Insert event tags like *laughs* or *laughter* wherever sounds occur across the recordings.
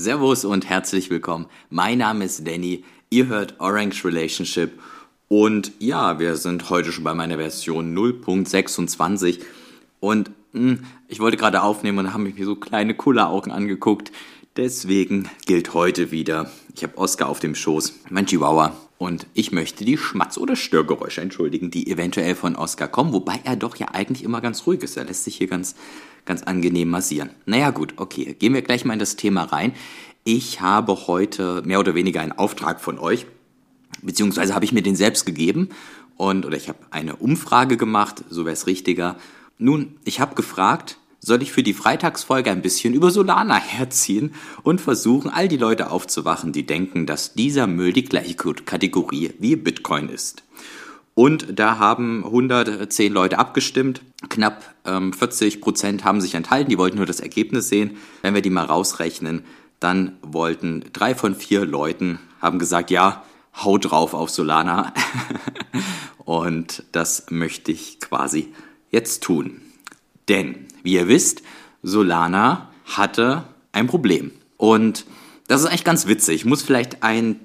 Servus und herzlich willkommen. Mein Name ist Danny. Ihr hört Orange Relationship. Und ja, wir sind heute schon bei meiner Version 0.26. Und mh, hm, ich wollte gerade aufnehmen und habe mir so kleine Kulleraugen angeguckt. Deswegen gilt heute wieder, ich habe Oscar auf dem Schoß, mein Chihuahua. Und ich möchte die Schmatz- oder Störgeräusche entschuldigen, die eventuell von Oscar kommen, wobei er doch ja eigentlich immer ganz ruhig ist. Er lässt sich hier ganz, ganz angenehm massieren. Naja gut, okay, gehen wir gleich mal in das Thema rein. Ich habe heute mehr oder weniger einen Auftrag von euch, beziehungsweise habe ich mir den selbst gegeben und oder ich habe eine Umfrage gemacht, so wäre es richtiger. Nun, ich habe gefragt, soll ich für die Freitagsfolge ein bisschen über Solana *laughs* herziehen und versuchen, all die Leute aufzuwachen, die denken, dass dieser Müll die gleiche Kategorie wie Bitcoin ist. Und da haben 110 Leute abgestimmt. Knapp ähm, 40 Prozent haben sich enthalten. Die wollten nur das Ergebnis sehen. Wenn wir die mal rausrechnen, dann wollten drei von vier Leuten haben gesagt, ja, hau drauf auf Solana. *laughs* Und das möchte ich quasi jetzt tun. Denn, wie ihr wisst, Solana hatte ein Problem. Und das ist eigentlich ganz witzig. Ich muss vielleicht ein,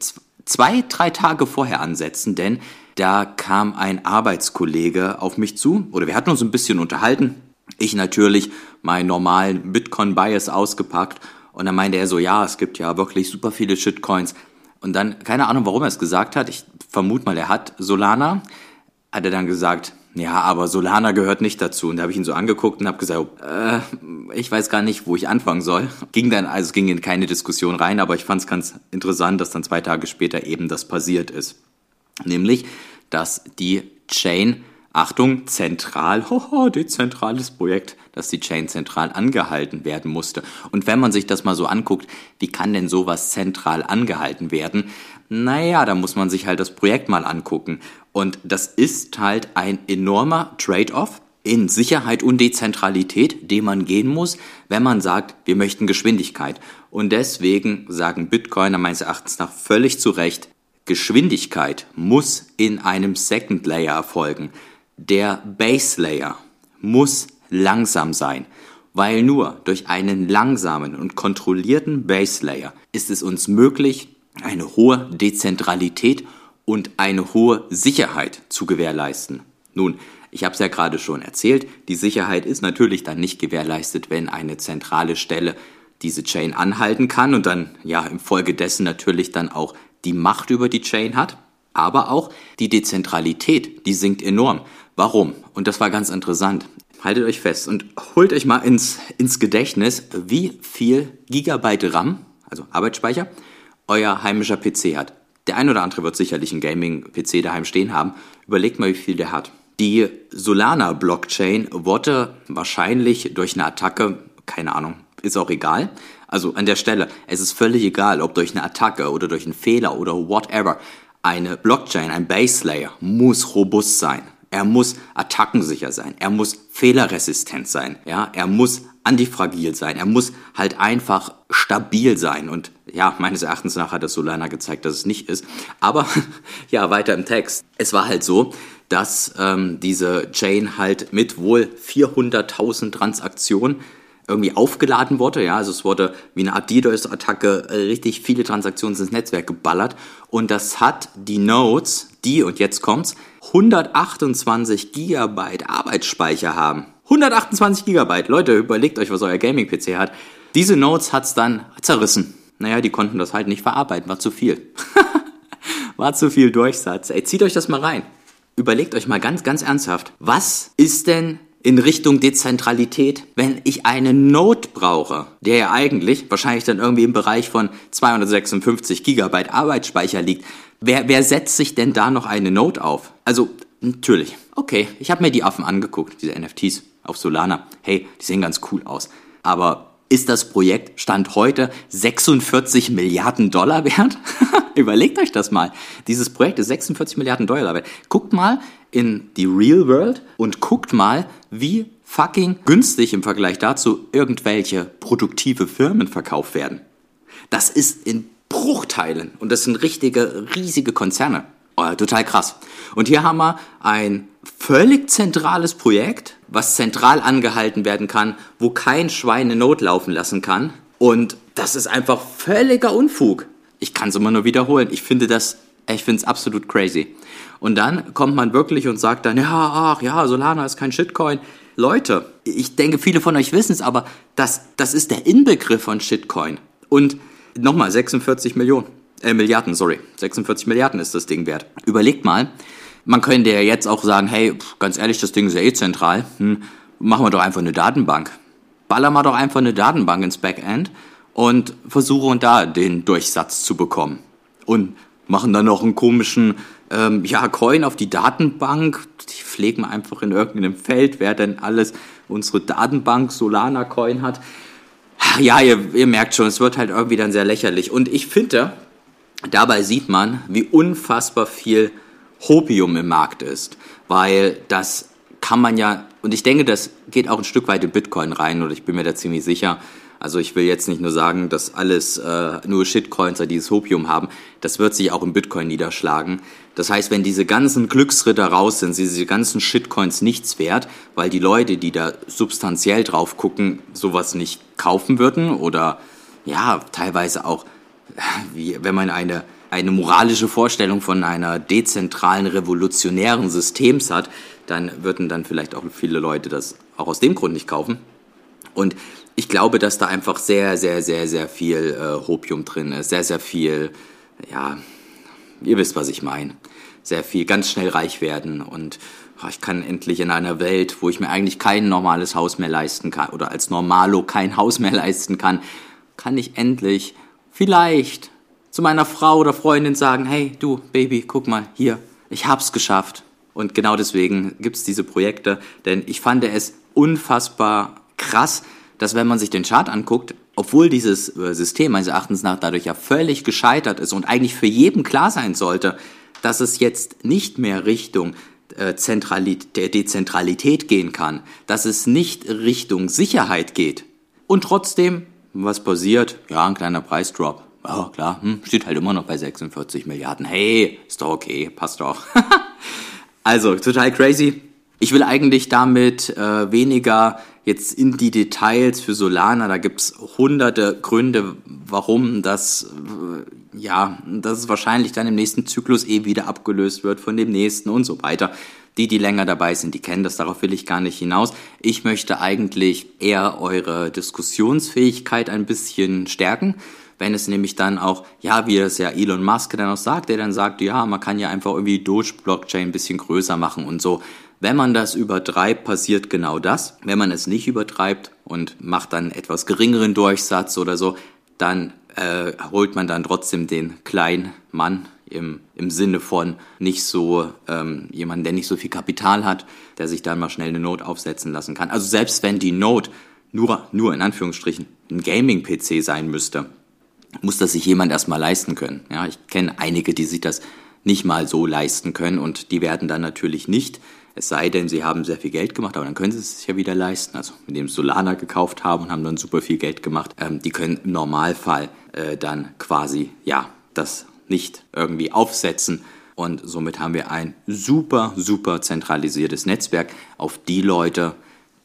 zwei, drei Tage vorher ansetzen, denn da kam ein Arbeitskollege auf mich zu, oder wir hatten uns ein bisschen unterhalten. Ich natürlich meinen normalen Bitcoin-Bias ausgepackt und dann meinte er so, ja, es gibt ja wirklich super viele Shitcoins. Und dann, keine Ahnung, warum er es gesagt hat, ich vermute mal, er hat Solana, hat er dann gesagt, ja, aber Solana gehört nicht dazu. Und da habe ich ihn so angeguckt und habe gesagt, äh, ich weiß gar nicht, wo ich anfangen soll. Ging dann, also ging in keine Diskussion rein, aber ich fand es ganz interessant, dass dann zwei Tage später eben das passiert ist. Nämlich, dass die Chain, Achtung, zentral, hoho, dezentrales Projekt, dass die Chain zentral angehalten werden musste. Und wenn man sich das mal so anguckt, wie kann denn sowas zentral angehalten werden? Naja, da muss man sich halt das Projekt mal angucken. Und das ist halt ein enormer Trade-off in Sicherheit und Dezentralität, den man gehen muss, wenn man sagt, wir möchten Geschwindigkeit. Und deswegen sagen Bitcoiner meines Erachtens nach völlig zu Recht, Geschwindigkeit muss in einem Second Layer erfolgen. Der Base Layer muss langsam sein, weil nur durch einen langsamen und kontrollierten Base Layer ist es uns möglich, eine hohe Dezentralität und eine hohe Sicherheit zu gewährleisten. Nun, ich habe es ja gerade schon erzählt, die Sicherheit ist natürlich dann nicht gewährleistet, wenn eine zentrale Stelle diese Chain anhalten kann und dann ja infolgedessen natürlich dann auch die Macht über die Chain hat, aber auch die Dezentralität, die sinkt enorm. Warum? Und das war ganz interessant. Haltet euch fest und holt euch mal ins, ins Gedächtnis, wie viel Gigabyte RAM, also Arbeitsspeicher, euer heimischer PC hat. Der ein oder andere wird sicherlich einen Gaming-PC daheim stehen haben. Überlegt mal, wie viel der hat. Die Solana-Blockchain wurde wahrscheinlich durch eine Attacke, keine Ahnung, ist auch egal. Also an der Stelle, es ist völlig egal, ob durch eine Attacke oder durch einen Fehler oder whatever. Eine Blockchain, ein Base Layer muss robust sein. Er muss attackensicher sein. Er muss fehlerresistent sein. Ja, er muss antifragil sein. Er muss halt einfach stabil sein. Und ja, meines Erachtens nach hat das Solana gezeigt, dass es nicht ist. Aber *laughs* ja, weiter im Text. Es war halt so, dass ähm, diese Chain halt mit wohl 400.000 Transaktionen irgendwie aufgeladen wurde. Ja, also es wurde wie eine Art DDoS-Attacke äh, richtig viele Transaktionen ins Netzwerk geballert. Und das hat die Nodes, die, und jetzt kommt's, 128 Gigabyte Arbeitsspeicher haben. 128 Gigabyte. Leute, überlegt euch, was euer Gaming-PC hat. Diese Nodes hat's dann zerrissen. Naja, die konnten das halt nicht verarbeiten, war zu viel. *laughs* war zu viel Durchsatz. Ey, zieht euch das mal rein. Überlegt euch mal ganz, ganz ernsthaft, was ist denn in Richtung Dezentralität, wenn ich einen Node brauche, der ja eigentlich wahrscheinlich dann irgendwie im Bereich von 256 Gigabyte Arbeitsspeicher liegt, wer, wer setzt sich denn da noch eine Node auf? Also, natürlich. Okay, ich habe mir die Affen angeguckt, diese NFTs auf Solana. Hey, die sehen ganz cool aus. Aber ist das Projekt Stand heute 46 Milliarden Dollar wert? *laughs* Überlegt euch das mal. Dieses Projekt ist 46 Milliarden Dollar wert. Guckt mal in die Real World und guckt mal, wie fucking günstig im Vergleich dazu irgendwelche produktive Firmen verkauft werden. Das ist in Bruchteilen und das sind richtige, riesige Konzerne. Oh, total krass. Und hier haben wir ein völlig zentrales Projekt, was zentral angehalten werden kann, wo kein Schwein eine Not laufen lassen kann. Und das ist einfach völliger Unfug. Ich kann es immer nur wiederholen. Ich finde das, ich finde es absolut crazy. Und dann kommt man wirklich und sagt dann, ja, ach ja, Solana ist kein Shitcoin. Leute, ich denke, viele von euch wissen es, aber das, das ist der Inbegriff von Shitcoin. Und nochmal, 46 Millionen, äh, Milliarden, sorry, 46 Milliarden ist das Ding wert. Überlegt mal, man könnte ja jetzt auch sagen, hey, ganz ehrlich, das Ding ist ja eh zentral, hm, machen wir doch einfach eine Datenbank. Ballern wir doch einfach eine Datenbank ins Backend und versuchen da den Durchsatz zu bekommen. Und machen dann noch einen komischen ähm, ja, Coin auf die Datenbank. Die pflegen einfach in irgendeinem Feld, wer denn alles unsere Datenbank Solana Coin hat. Ja, ihr, ihr merkt schon, es wird halt irgendwie dann sehr lächerlich. Und ich finde, dabei sieht man, wie unfassbar viel Hopium im Markt ist. Weil das kann man ja, und ich denke, das geht auch ein Stück weit in Bitcoin rein, oder ich bin mir da ziemlich sicher, also ich will jetzt nicht nur sagen, dass alles äh, nur Shitcoins oder dieses Hopium haben. Das wird sich auch im Bitcoin niederschlagen. Das heißt, wenn diese ganzen Glücksritter raus sind, sind diese ganzen Shitcoins nichts wert, weil die Leute, die da substanziell drauf gucken, sowas nicht kaufen würden oder ja, teilweise auch, wie, wenn man eine eine moralische Vorstellung von einer dezentralen, revolutionären Systems hat, dann würden dann vielleicht auch viele Leute das auch aus dem Grund nicht kaufen. Und ich glaube, dass da einfach sehr, sehr, sehr, sehr viel äh, Hopium drin ist, sehr, sehr viel, ja, ihr wisst, was ich meine, sehr viel, ganz schnell reich werden und oh, ich kann endlich in einer Welt, wo ich mir eigentlich kein normales Haus mehr leisten kann oder als Normalo kein Haus mehr leisten kann, kann ich endlich vielleicht zu meiner Frau oder Freundin sagen, hey du Baby, guck mal hier, ich hab's geschafft. Und genau deswegen gibt's diese Projekte, denn ich fand es unfassbar krass, dass wenn man sich den Chart anguckt, obwohl dieses äh, System meines Erachtens nach dadurch ja völlig gescheitert ist und eigentlich für jeden klar sein sollte, dass es jetzt nicht mehr Richtung äh, Zentralität, Dezentralität gehen kann, dass es nicht Richtung Sicherheit geht. Und trotzdem, was passiert? Ja, ein kleiner Preisdrop. Ja, klar, hm, steht halt immer noch bei 46 Milliarden. Hey, ist doch okay, passt doch. *laughs* also, total crazy. Ich will eigentlich damit äh, weniger jetzt in die Details für Solana, da gibt's hunderte Gründe, warum das, äh, ja, dass es wahrscheinlich dann im nächsten Zyklus eh wieder abgelöst wird von dem nächsten und so weiter. Die, die länger dabei sind, die kennen das, darauf will ich gar nicht hinaus. Ich möchte eigentlich eher eure Diskussionsfähigkeit ein bisschen stärken wenn es nämlich dann auch, ja, wie es ja Elon Musk dann auch sagt, der dann sagt, ja, man kann ja einfach irgendwie Doge Blockchain ein bisschen größer machen und so. Wenn man das übertreibt, passiert genau das. Wenn man es nicht übertreibt und macht dann etwas geringeren Durchsatz oder so, dann äh, holt man dann trotzdem den kleinen Mann im, im Sinne von nicht so ähm, jemand, der nicht so viel Kapital hat, der sich dann mal schnell eine Note aufsetzen lassen kann. Also selbst wenn die Note nur, nur in Anführungsstrichen ein Gaming-PC sein müsste, muss das sich jemand erstmal leisten können. Ja, ich kenne einige, die sich das nicht mal so leisten können und die werden dann natürlich nicht, es sei denn, sie haben sehr viel Geld gemacht, aber dann können sie es sich ja wieder leisten. Also mit dem Solana gekauft haben und haben dann super viel Geld gemacht, ähm, die können im Normalfall äh, dann quasi ja das nicht irgendwie aufsetzen. Und somit haben wir ein super, super zentralisiertes Netzwerk auf die Leute,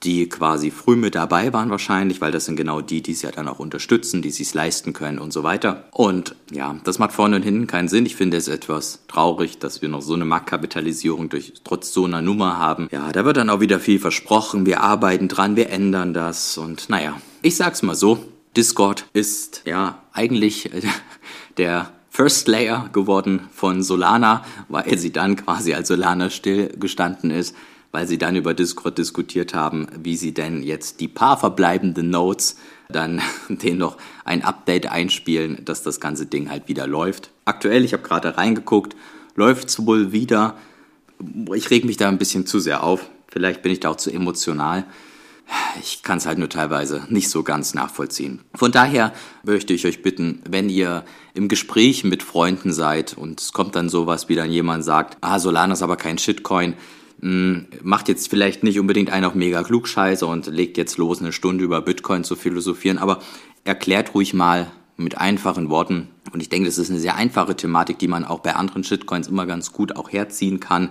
die quasi früh mit dabei waren wahrscheinlich, weil das sind genau die, die es ja dann auch unterstützen, die es leisten können und so weiter. Und ja, das macht vorne und hinten keinen Sinn. Ich finde es etwas traurig, dass wir noch so eine Marktkapitalisierung durch trotz so einer Nummer haben. Ja, da wird dann auch wieder viel versprochen. Wir arbeiten dran, wir ändern das und naja, ich sag's mal so. Discord ist ja eigentlich *laughs* der First Layer geworden von Solana, weil sie dann quasi als Solana stillgestanden ist weil sie dann über Discord diskutiert haben, wie sie denn jetzt die paar verbleibenden Nodes dann *laughs* den noch ein Update einspielen, dass das ganze Ding halt wieder läuft. Aktuell, ich habe gerade reingeguckt, läuft es wohl wieder. Ich reg mich da ein bisschen zu sehr auf. Vielleicht bin ich da auch zu emotional. Ich kann es halt nur teilweise nicht so ganz nachvollziehen. Von daher möchte ich euch bitten, wenn ihr im Gespräch mit Freunden seid und es kommt dann sowas, wie dann jemand sagt, ah, Solana ist aber kein Shitcoin, macht jetzt vielleicht nicht unbedingt einen auf mega klugscheiße und legt jetzt los, eine Stunde über Bitcoin zu philosophieren, aber erklärt ruhig mal mit einfachen Worten. Und ich denke, das ist eine sehr einfache Thematik, die man auch bei anderen Shitcoins immer ganz gut auch herziehen kann.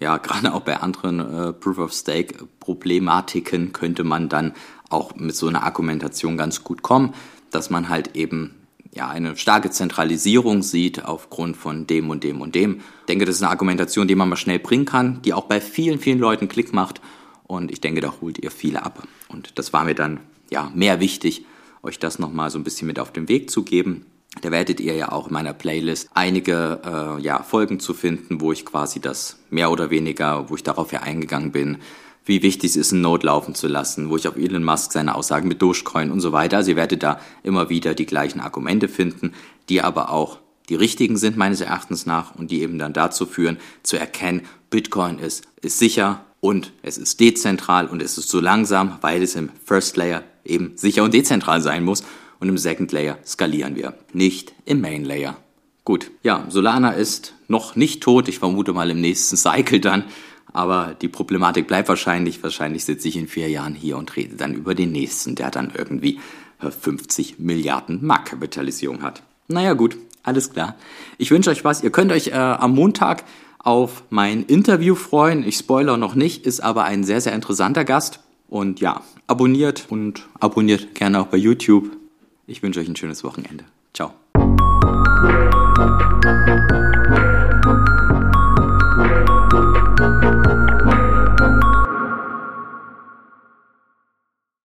Ja, gerade auch bei anderen äh, Proof-of-Stake-Problematiken könnte man dann auch mit so einer Argumentation ganz gut kommen. dass man halt eben ja, eine starke Zentralisierung sieht aufgrund von dem und dem und dem. Ich denke, das ist eine Argumentation, die man mal schnell bringen kann, die auch bei vielen, vielen Leuten Klick macht. Und ich denke, da holt ihr viele ab. Und das war mir dann ja mehr wichtig, euch das nochmal so ein bisschen mit auf den Weg zu geben. Da werdet ihr ja auch in meiner Playlist einige äh, ja, Folgen zu finden, wo ich quasi das mehr oder weniger, wo ich darauf ja eingegangen bin, wie wichtig es ist, ein Node laufen zu lassen, wo ich auf Elon Musk seine Aussagen mit Dogecoin und so weiter. Also ihr werdet da immer wieder die gleichen Argumente finden, die aber auch die richtigen sind meines Erachtens nach und die eben dann dazu führen, zu erkennen, Bitcoin ist, ist sicher und es ist dezentral und es ist so langsam, weil es im First Layer eben sicher und dezentral sein muss und im Second Layer skalieren wir, nicht im Main Layer. Gut, ja, Solana ist noch nicht tot, ich vermute mal im nächsten *laughs* Cycle dann, aber die Problematik bleibt wahrscheinlich. Wahrscheinlich sitze ich in vier Jahren hier und rede dann über den nächsten, der dann irgendwie 50 äh, Milliarden Mark Kapitalisierung hat. Naja gut, alles klar. Ich wünsche euch was. Ihr könnt euch äh, am Montag auf mein Interview freuen. Ich spoiler noch nicht, ist aber ein sehr, sehr interessanter Gast. Und ja, abonniert und abonniert gerne auch bei YouTube. Ich wünsche euch ein schönes Wochenende. Ciao.